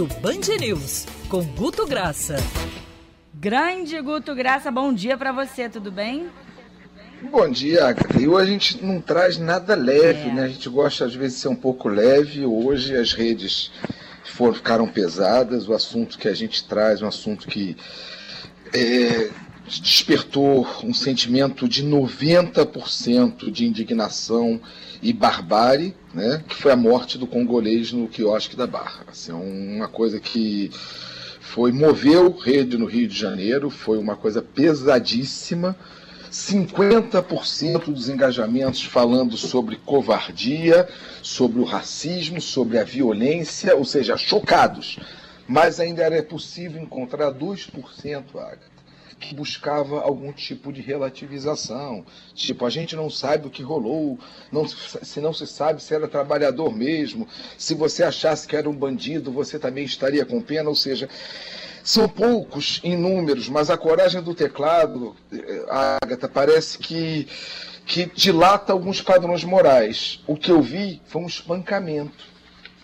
Almoço Band News, com Guto Graça. Grande Guto Graça, bom dia para você, tudo bem? Bom dia, Agatha. E hoje a gente não traz nada leve, é. né? A gente gosta às vezes de ser um pouco leve. Hoje as redes foram, ficaram pesadas. O assunto que a gente traz, um assunto que é, despertou um sentimento de 90% de indignação e barbárie, né? Que foi a morte do congolês no quiosque da Barra. Assim, é uma coisa que foi moveu rede no Rio de Janeiro, foi uma coisa pesadíssima 50% dos engajamentos falando sobre covardia, sobre o racismo, sobre a violência, ou seja, chocados. Mas ainda era possível encontrar 2%, Agatha, que buscava algum tipo de relativização. Tipo, a gente não sabe o que rolou, não, se não se sabe se era trabalhador mesmo. Se você achasse que era um bandido, você também estaria com pena. Ou seja, são poucos em números, mas a coragem do teclado, eh, Agatha, parece que, que dilata alguns padrões morais. O que eu vi foi um espancamento.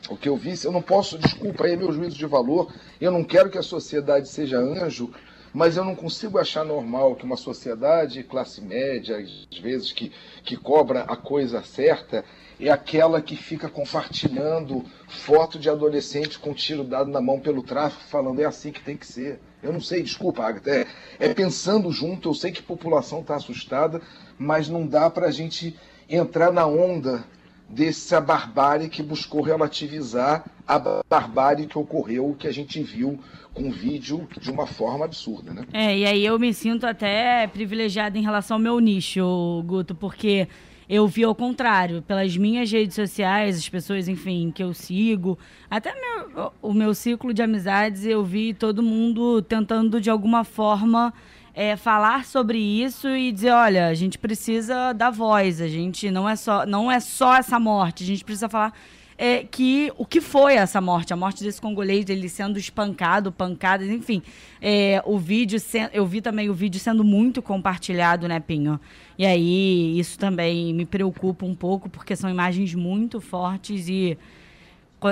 O que eu vi, eu não posso, desculpa aí meu juízo de valor, eu não quero que a sociedade seja anjo, mas eu não consigo achar normal que uma sociedade classe média, às vezes, que, que cobra a coisa certa, é aquela que fica compartilhando foto de adolescente com tiro dado na mão pelo tráfico, falando é assim que tem que ser. Eu não sei, desculpa, Agatha, é, é pensando junto, eu sei que a população está assustada, mas não dá para a gente entrar na onda dessa barbárie que buscou relativizar a barbárie que ocorreu, que a gente viu com vídeo de uma forma absurda, né? É, e aí eu me sinto até privilegiada em relação ao meu nicho, Guto, porque eu vi ao contrário, pelas minhas redes sociais, as pessoas, enfim, que eu sigo, até meu, o meu ciclo de amizades, eu vi todo mundo tentando de alguma forma é, falar sobre isso e dizer, olha, a gente precisa da voz, a gente não é só, não é só essa morte, a gente precisa falar é, que o que foi essa morte, a morte desse congolês, dele sendo espancado, pancadas, enfim. É, o vídeo, eu vi também o vídeo sendo muito compartilhado, né, Pinho? E aí isso também me preocupa um pouco, porque são imagens muito fortes e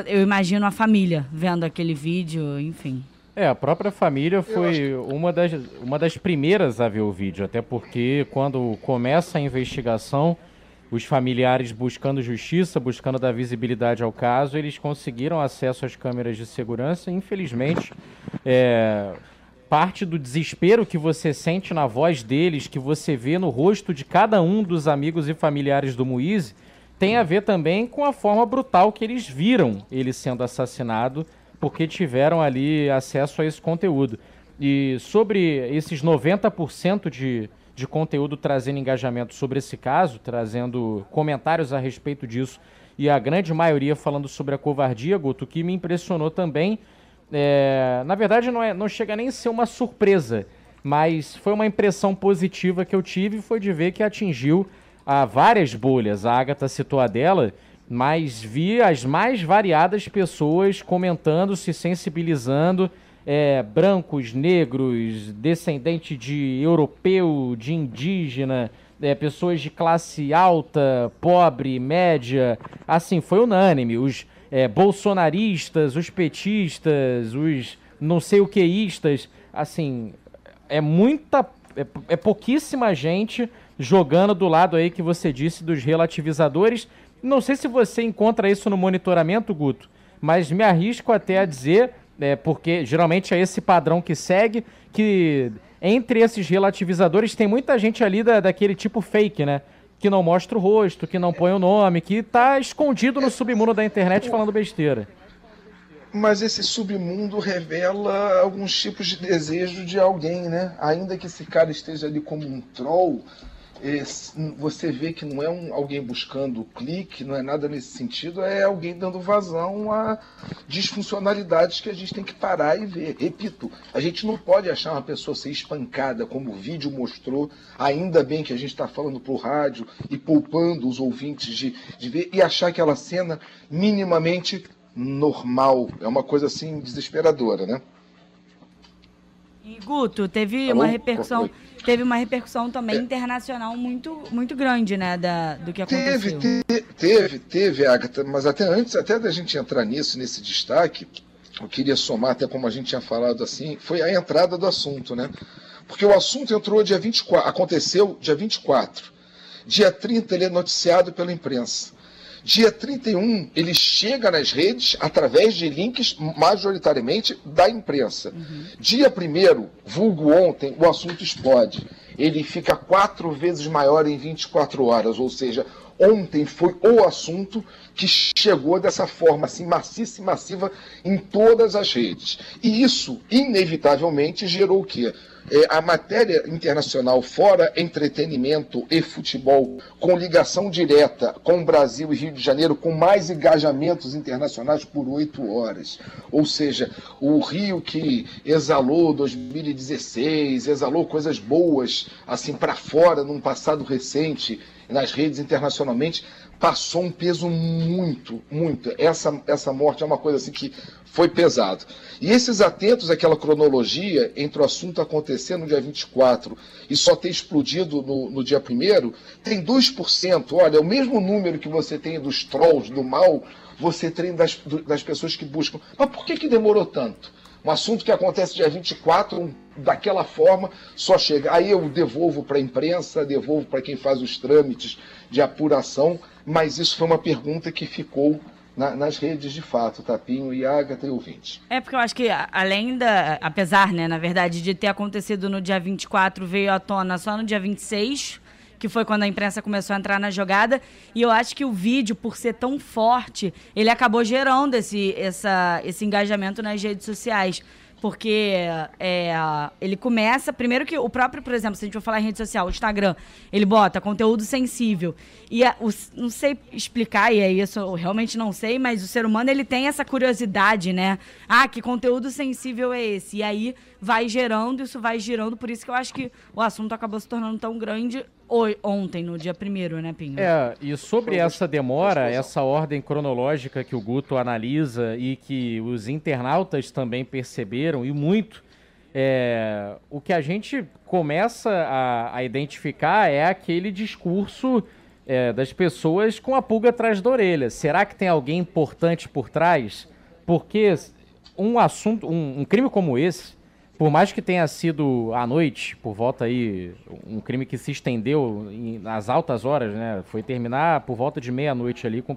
eu imagino a família vendo aquele vídeo, enfim. É, a própria família foi uma das, uma das primeiras a ver o vídeo, até porque quando começa a investigação os familiares buscando justiça, buscando dar visibilidade ao caso, eles conseguiram acesso às câmeras de segurança. Infelizmente, é, parte do desespero que você sente na voz deles, que você vê no rosto de cada um dos amigos e familiares do Moise, tem a ver também com a forma brutal que eles viram ele sendo assassinado, porque tiveram ali acesso a esse conteúdo. E sobre esses 90% de de conteúdo trazendo engajamento sobre esse caso, trazendo comentários a respeito disso e a grande maioria falando sobre a covardia, Guto, que me impressionou também. É, na verdade, não, é, não chega nem a ser uma surpresa, mas foi uma impressão positiva que eu tive foi de ver que atingiu a várias bolhas. A Agatha citou a dela, mas vi as mais variadas pessoas comentando, se sensibilizando é, brancos, negros, descendente de europeu, de indígena, é, pessoas de classe alta, pobre, média, assim, foi unânime. Os é, bolsonaristas, os petistas, os não sei o queístas, assim, é muita, é, é pouquíssima gente jogando do lado aí que você disse dos relativizadores. Não sei se você encontra isso no monitoramento, Guto, mas me arrisco até a dizer é, porque geralmente é esse padrão que segue, que entre esses relativizadores tem muita gente ali da, daquele tipo fake, né? Que não mostra o rosto, que não põe o nome, que tá escondido no submundo da internet falando besteira. Mas esse submundo revela alguns tipos de desejo de alguém, né? Ainda que esse cara esteja ali como um troll, você vê que não é um, alguém buscando clique, não é nada nesse sentido, é alguém dando vazão a disfuncionalidades que a gente tem que parar e ver. Repito, a gente não pode achar uma pessoa ser espancada, como o vídeo mostrou, ainda bem que a gente está falando para o rádio e poupando os ouvintes de, de ver, e achar aquela cena minimamente normal. É uma coisa assim desesperadora, né? E Guto, teve Alô? uma repercussão teve uma repercussão também é. internacional muito, muito grande, né, da, do que aconteceu. Teve, teve, teve, Agatha, mas até antes, até da gente entrar nisso, nesse destaque, eu queria somar, até como a gente tinha falado assim, foi a entrada do assunto, né? Porque o assunto entrou dia 24, aconteceu dia 24. Dia 30 ele é noticiado pela imprensa. Dia 31 ele chega nas redes através de links majoritariamente da imprensa. Uhum. Dia 1 vulgo ontem, o assunto explode. Ele fica quatro vezes maior em 24 horas, ou seja, ontem foi o assunto que chegou dessa forma assim maciça e massiva em todas as redes. E isso, inevitavelmente, gerou o quê? É, a matéria internacional fora entretenimento e futebol, com ligação direta com o Brasil e Rio de Janeiro, com mais engajamentos internacionais por oito horas. Ou seja, o Rio que exalou 2016, exalou coisas boas assim para fora num passado recente nas redes internacionalmente, passou um peso muito, muito. Essa, essa morte é uma coisa assim que foi pesado. E esses atentos àquela cronologia entre o assunto acontecer no dia 24 e só ter explodido no, no dia 1 tem 2%. Olha, o mesmo número que você tem dos trolls, do mal, você tem das, das pessoas que buscam. Mas por que, que demorou tanto? Um assunto que acontece dia 24, daquela forma, só chega. Aí eu devolvo para a imprensa, devolvo para quem faz os trâmites de apuração, mas isso foi uma pergunta que ficou na, nas redes de fato, Tapinho e Agatha e ouvinte. É porque eu acho que além da, apesar, né, na verdade, de ter acontecido no dia 24, veio à tona só no dia 26, que foi quando a imprensa começou a entrar na jogada. E eu acho que o vídeo, por ser tão forte, ele acabou gerando esse, essa, esse engajamento nas redes sociais porque é, ele começa. Primeiro que o próprio, por exemplo, se a gente for falar em rede social, o Instagram, ele bota conteúdo sensível. E a, o, não sei explicar, e é isso, eu realmente não sei, mas o ser humano ele tem essa curiosidade, né? Ah, que conteúdo sensível é esse? E aí vai gerando, isso vai girando, por isso que eu acho que o assunto acabou se tornando tão grande ontem, no dia primeiro, né, Pinho? É, e sobre essa demora, essa ordem cronológica que o Guto analisa e que os internautas também perceberam, e muito, é, o que a gente começa a, a identificar é aquele discurso é, das pessoas com a pulga atrás da orelha. Será que tem alguém importante por trás? Porque um assunto, um, um crime como esse, por mais que tenha sido à noite, por volta aí, um crime que se estendeu em, nas altas horas, né? Foi terminar por volta de meia-noite ali com,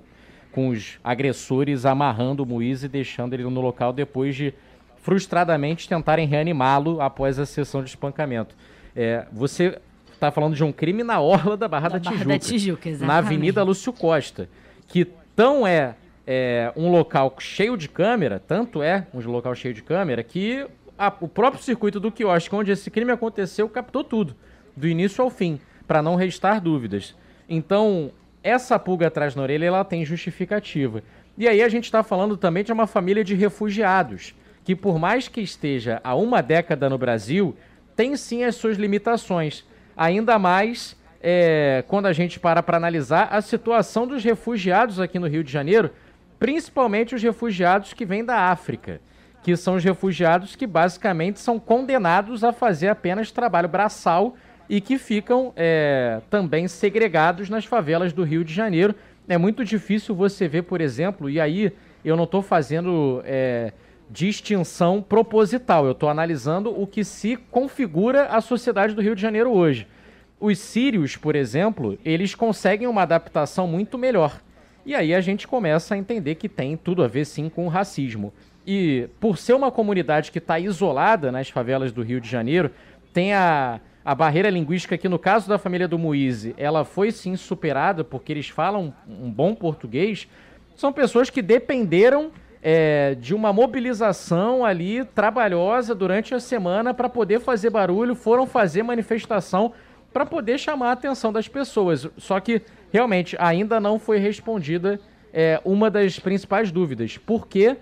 com os agressores amarrando o Moise e deixando ele no local depois de frustradamente tentarem reanimá-lo após a sessão de espancamento. É, você está falando de um crime na orla da Barra da, da, Tijuca, Barra da Tijuca na Avenida Lúcio Costa, que tão é, é um local cheio de câmera, tanto é um local cheio de câmera, que a, o próprio circuito do quiosque onde esse crime aconteceu captou tudo, do início ao fim, para não restar dúvidas. Então, essa pulga atrás na orelha, ela tem justificativa. E aí a gente está falando também de uma família de refugiados, que por mais que esteja há uma década no Brasil, tem sim as suas limitações. Ainda mais é, quando a gente para para analisar a situação dos refugiados aqui no Rio de Janeiro, principalmente os refugiados que vêm da África que são os refugiados que basicamente são condenados a fazer apenas trabalho braçal e que ficam é, também segregados nas favelas do Rio de Janeiro. É muito difícil você ver, por exemplo, e aí eu não estou fazendo é, distinção proposital, eu estou analisando o que se configura a sociedade do Rio de Janeiro hoje. Os sírios, por exemplo, eles conseguem uma adaptação muito melhor. E aí a gente começa a entender que tem tudo a ver sim com o racismo. E por ser uma comunidade que está isolada nas favelas do Rio de Janeiro, tem a, a barreira linguística que, no caso da família do Moise, ela foi sim superada porque eles falam um bom português. São pessoas que dependeram é, de uma mobilização ali trabalhosa durante a semana para poder fazer barulho, foram fazer manifestação para poder chamar a atenção das pessoas. Só que realmente ainda não foi respondida é, uma das principais dúvidas. Por quê?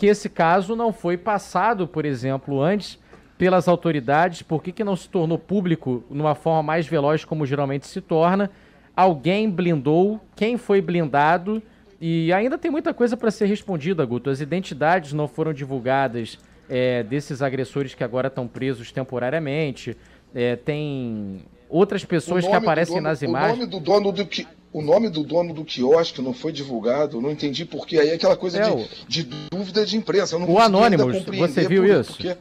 que esse caso não foi passado, por exemplo, antes pelas autoridades, por que, que não se tornou público numa forma mais veloz, como geralmente se torna? Alguém blindou, quem foi blindado? E ainda tem muita coisa para ser respondida, Guto. As identidades não foram divulgadas é, desses agressores que agora estão presos temporariamente. É, tem outras pessoas que aparecem dono, nas imagens. O nome do dono do, o nome do dono do quiosque não foi divulgado, não entendi porquê. Aí é aquela coisa é, de, de, dúvida de imprensa. o Anonymous, você viu por, isso? Porque,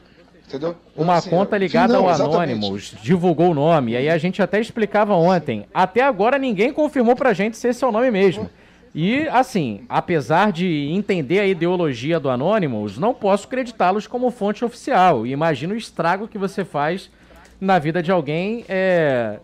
entendeu? Uma assim, conta ligada sim, não, ao exatamente. Anonymous divulgou o nome, e aí a gente até explicava ontem. Até agora ninguém confirmou pra gente se esse é o nome mesmo. E, assim, apesar de entender a ideologia do Anonymous, não posso acreditá-los como fonte oficial. E imagino o estrago que você faz na vida de alguém é,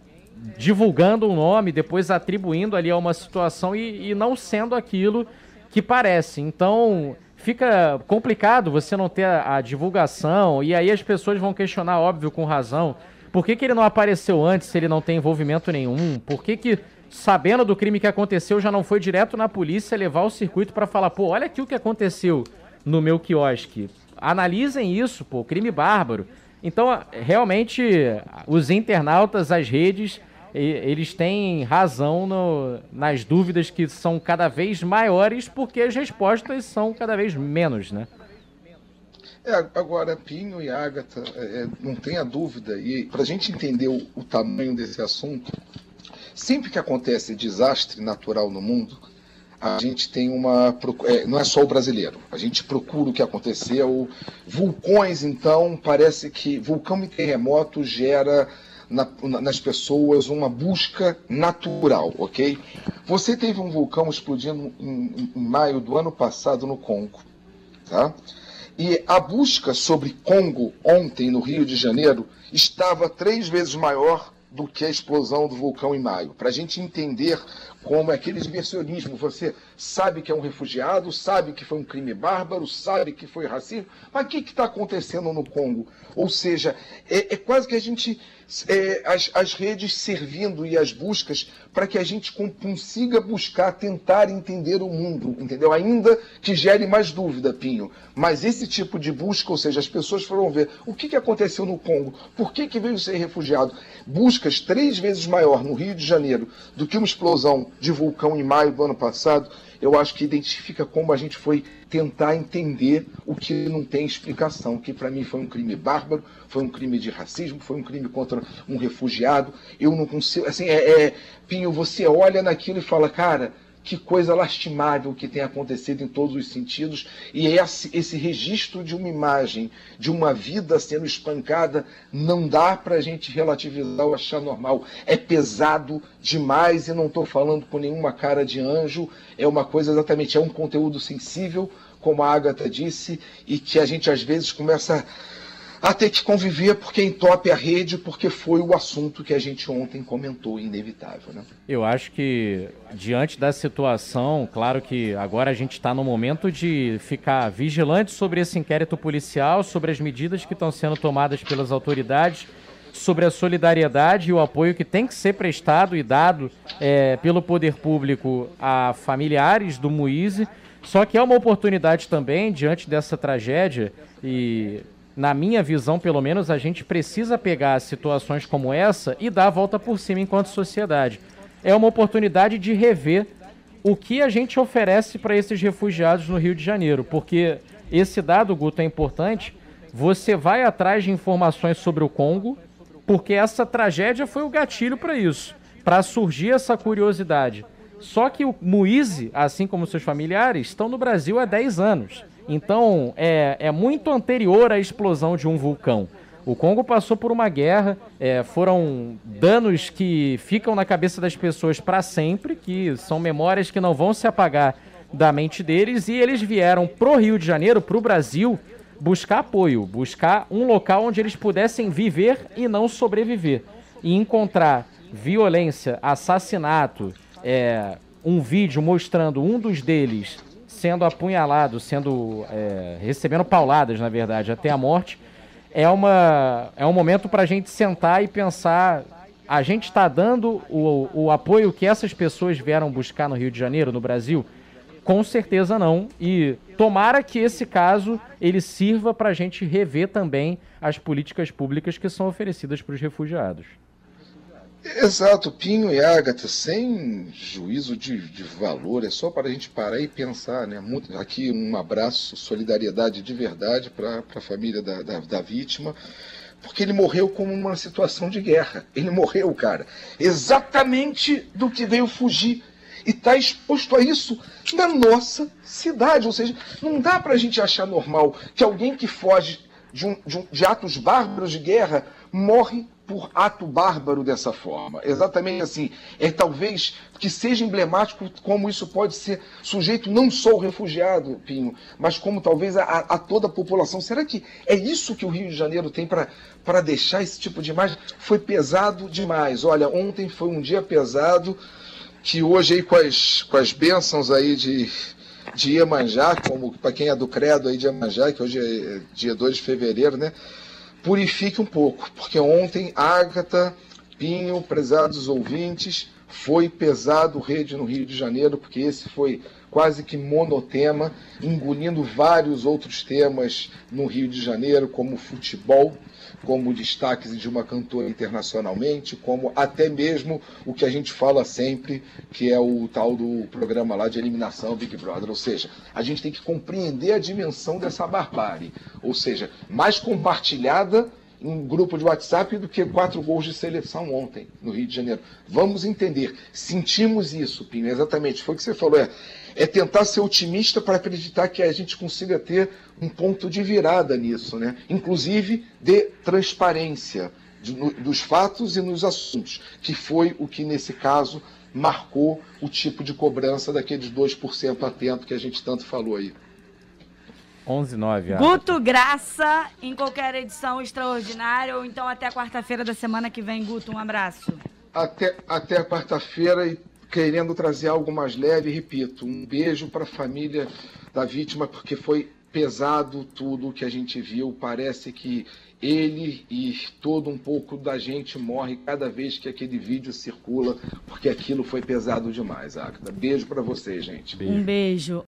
divulgando um nome, depois atribuindo ali a uma situação e, e não sendo aquilo que parece. Então, fica complicado você não ter a, a, divulgação, e aí as pessoas vão questionar, óbvio, com razão, por que, que ele não apareceu antes se ele não tem envolvimento nenhum? Por que, que sabendo do crime que aconteceu, já não foi direto na polícia levar o circuito para falar, pô, olha aqui o que aconteceu no meu quiosque. Analisem isso, pô, crime bárbaro. Então, realmente, os internautas, as redes, eles têm razão no, nas dúvidas que são cada vez maiores, porque as respostas são cada vez menos, né? É, agora, Pinho e Agatha, é, é não tenha dúvida, e para a gente entender o, o tamanho desse assunto, Sempre que acontece desastre natural no mundo, a gente tem uma. É, não é só o brasileiro. A gente procura o que aconteceu. Vulcões, então, parece que vulcão e terremoto gera na, nas pessoas uma busca natural, ok? Você teve um vulcão explodindo em, em maio do ano passado no Congo, tá? E a busca sobre Congo ontem no Rio de Janeiro estava três vezes maior do que a explosão do vulcão em maio, para a gente entender como é aquele diversionismo. Você sabe que é um refugiado, sabe que foi um crime bárbaro, sabe que foi racismo, mas o que está acontecendo no Congo? Ou seja, é, é quase que a gente. É, as, as redes servindo e as buscas para que a gente consiga buscar, tentar entender o mundo, entendeu? Ainda que gere mais dúvida, Pinho. Mas esse tipo de busca, ou seja, as pessoas foram ver o que, que aconteceu no Congo, por que, que veio ser refugiado. Buscas três vezes maior no Rio de Janeiro do que uma explosão de vulcão em maio do ano passado, eu acho que identifica como a gente foi tentar entender o que não tem explicação, que para mim foi um crime bárbaro, foi um crime de racismo, foi um crime contra um refugiado. Eu não consigo, assim, é, é Pinho, você olha naquilo e fala, cara, que coisa lastimável que tem acontecido em todos os sentidos, e esse, esse registro de uma imagem, de uma vida sendo espancada, não dá para a gente relativizar ou achar normal. É pesado demais, e não estou falando com nenhuma cara de anjo, é uma coisa exatamente, é um conteúdo sensível, como a Agatha disse, e que a gente às vezes começa a a ter que conviver porque entope a rede, porque foi o assunto que a gente ontem comentou, inevitável. Né? Eu acho que, diante da situação, claro que agora a gente está no momento de ficar vigilante sobre esse inquérito policial, sobre as medidas que estão sendo tomadas pelas autoridades, sobre a solidariedade e o apoio que tem que ser prestado e dado é, pelo poder público a familiares do Moise. Só que é uma oportunidade também, diante dessa tragédia, e na minha visão, pelo menos, a gente precisa pegar situações como essa e dar a volta por cima enquanto sociedade. É uma oportunidade de rever o que a gente oferece para esses refugiados no Rio de Janeiro, porque esse dado, Guto, é importante. Você vai atrás de informações sobre o Congo, porque essa tragédia foi o gatilho para isso, para surgir essa curiosidade. Só que o Muize, assim como seus familiares, estão no Brasil há 10 anos. Então, é, é muito anterior à explosão de um vulcão. O Congo passou por uma guerra, é, foram danos que ficam na cabeça das pessoas para sempre, que são memórias que não vão se apagar da mente deles, e eles vieram pro Rio de Janeiro, pro Brasil, buscar apoio, buscar um local onde eles pudessem viver e não sobreviver. E encontrar violência, assassinato, é, um vídeo mostrando um dos deles sendo apunhalado, sendo é, recebendo pauladas, na verdade, até a morte, é, uma, é um momento para a gente sentar e pensar: a gente está dando o, o apoio que essas pessoas vieram buscar no Rio de Janeiro, no Brasil? Com certeza não. E tomara que esse caso ele sirva para a gente rever também as políticas públicas que são oferecidas para os refugiados. Exato, Pinho e Ágata, sem juízo de, de, valor, é só para a gente parar e pensar, né? Muito, aqui um abraço, solidariedade de verdade para a família da, da, da, vítima, porque ele morreu como uma situação de guerra. Ele morreu, cara, exatamente do que veio fugir. e está exposto a isso na nossa cidade. Ou seja, não dá para a gente achar normal que alguém que foge de, um, de, um, de atos bárbaros de guerra morre por ato bárbaro dessa forma. Exatamente assim. É talvez que seja emblemático como isso pode ser sujeito não só ao refugiado, Pinho, mas como talvez a, a toda a população. Será que é isso que o Rio de Janeiro tem para deixar esse tipo de imagem? Foi pesado demais. Olha, ontem foi um dia pesado que hoje aí com as, com as bênçãos aí de, de Iemanjá, como para quem é do credo aí de Iemanjá, que hoje é dia 2 de fevereiro, né? Purifique um pouco, porque ontem Ágata, Pinho, prezados ouvintes, foi pesado rede no Rio de Janeiro, porque esse foi quase que monotema, engolindo vários outros temas no Rio de Janeiro, como futebol, como destaques de uma cantora internacionalmente, como até mesmo o que a gente fala sempre, que é o tal do programa lá de eliminação Big Brother. Ou seja, a gente tem que compreender a dimensão dessa barbárie. Ou seja, mais compartilhada em um grupo de WhatsApp do que quatro gols de seleção ontem no Rio de Janeiro. Vamos entender. Sentimos isso, Pinho. Exatamente. Foi o que você falou. É, é tentar ser otimista para acreditar que a gente consiga ter um ponto de virada nisso, né? Inclusive de transparência de, no, dos fatos e nos assuntos, que foi o que nesse caso marcou o tipo de cobrança daqueles 2% atento que a gente tanto falou aí. 11 9 Guto Graça em qualquer edição extraordinária ou então até quarta-feira da semana que vem, Guto, um abraço. Até, até quarta-feira e querendo trazer algo mais leve, repito, um beijo para a família da vítima, porque foi pesado tudo que a gente viu. Parece que ele e todo um pouco da gente morre cada vez que aquele vídeo circula, porque aquilo foi pesado demais, Agda. Beijo para você, gente. Beijo. Um beijo.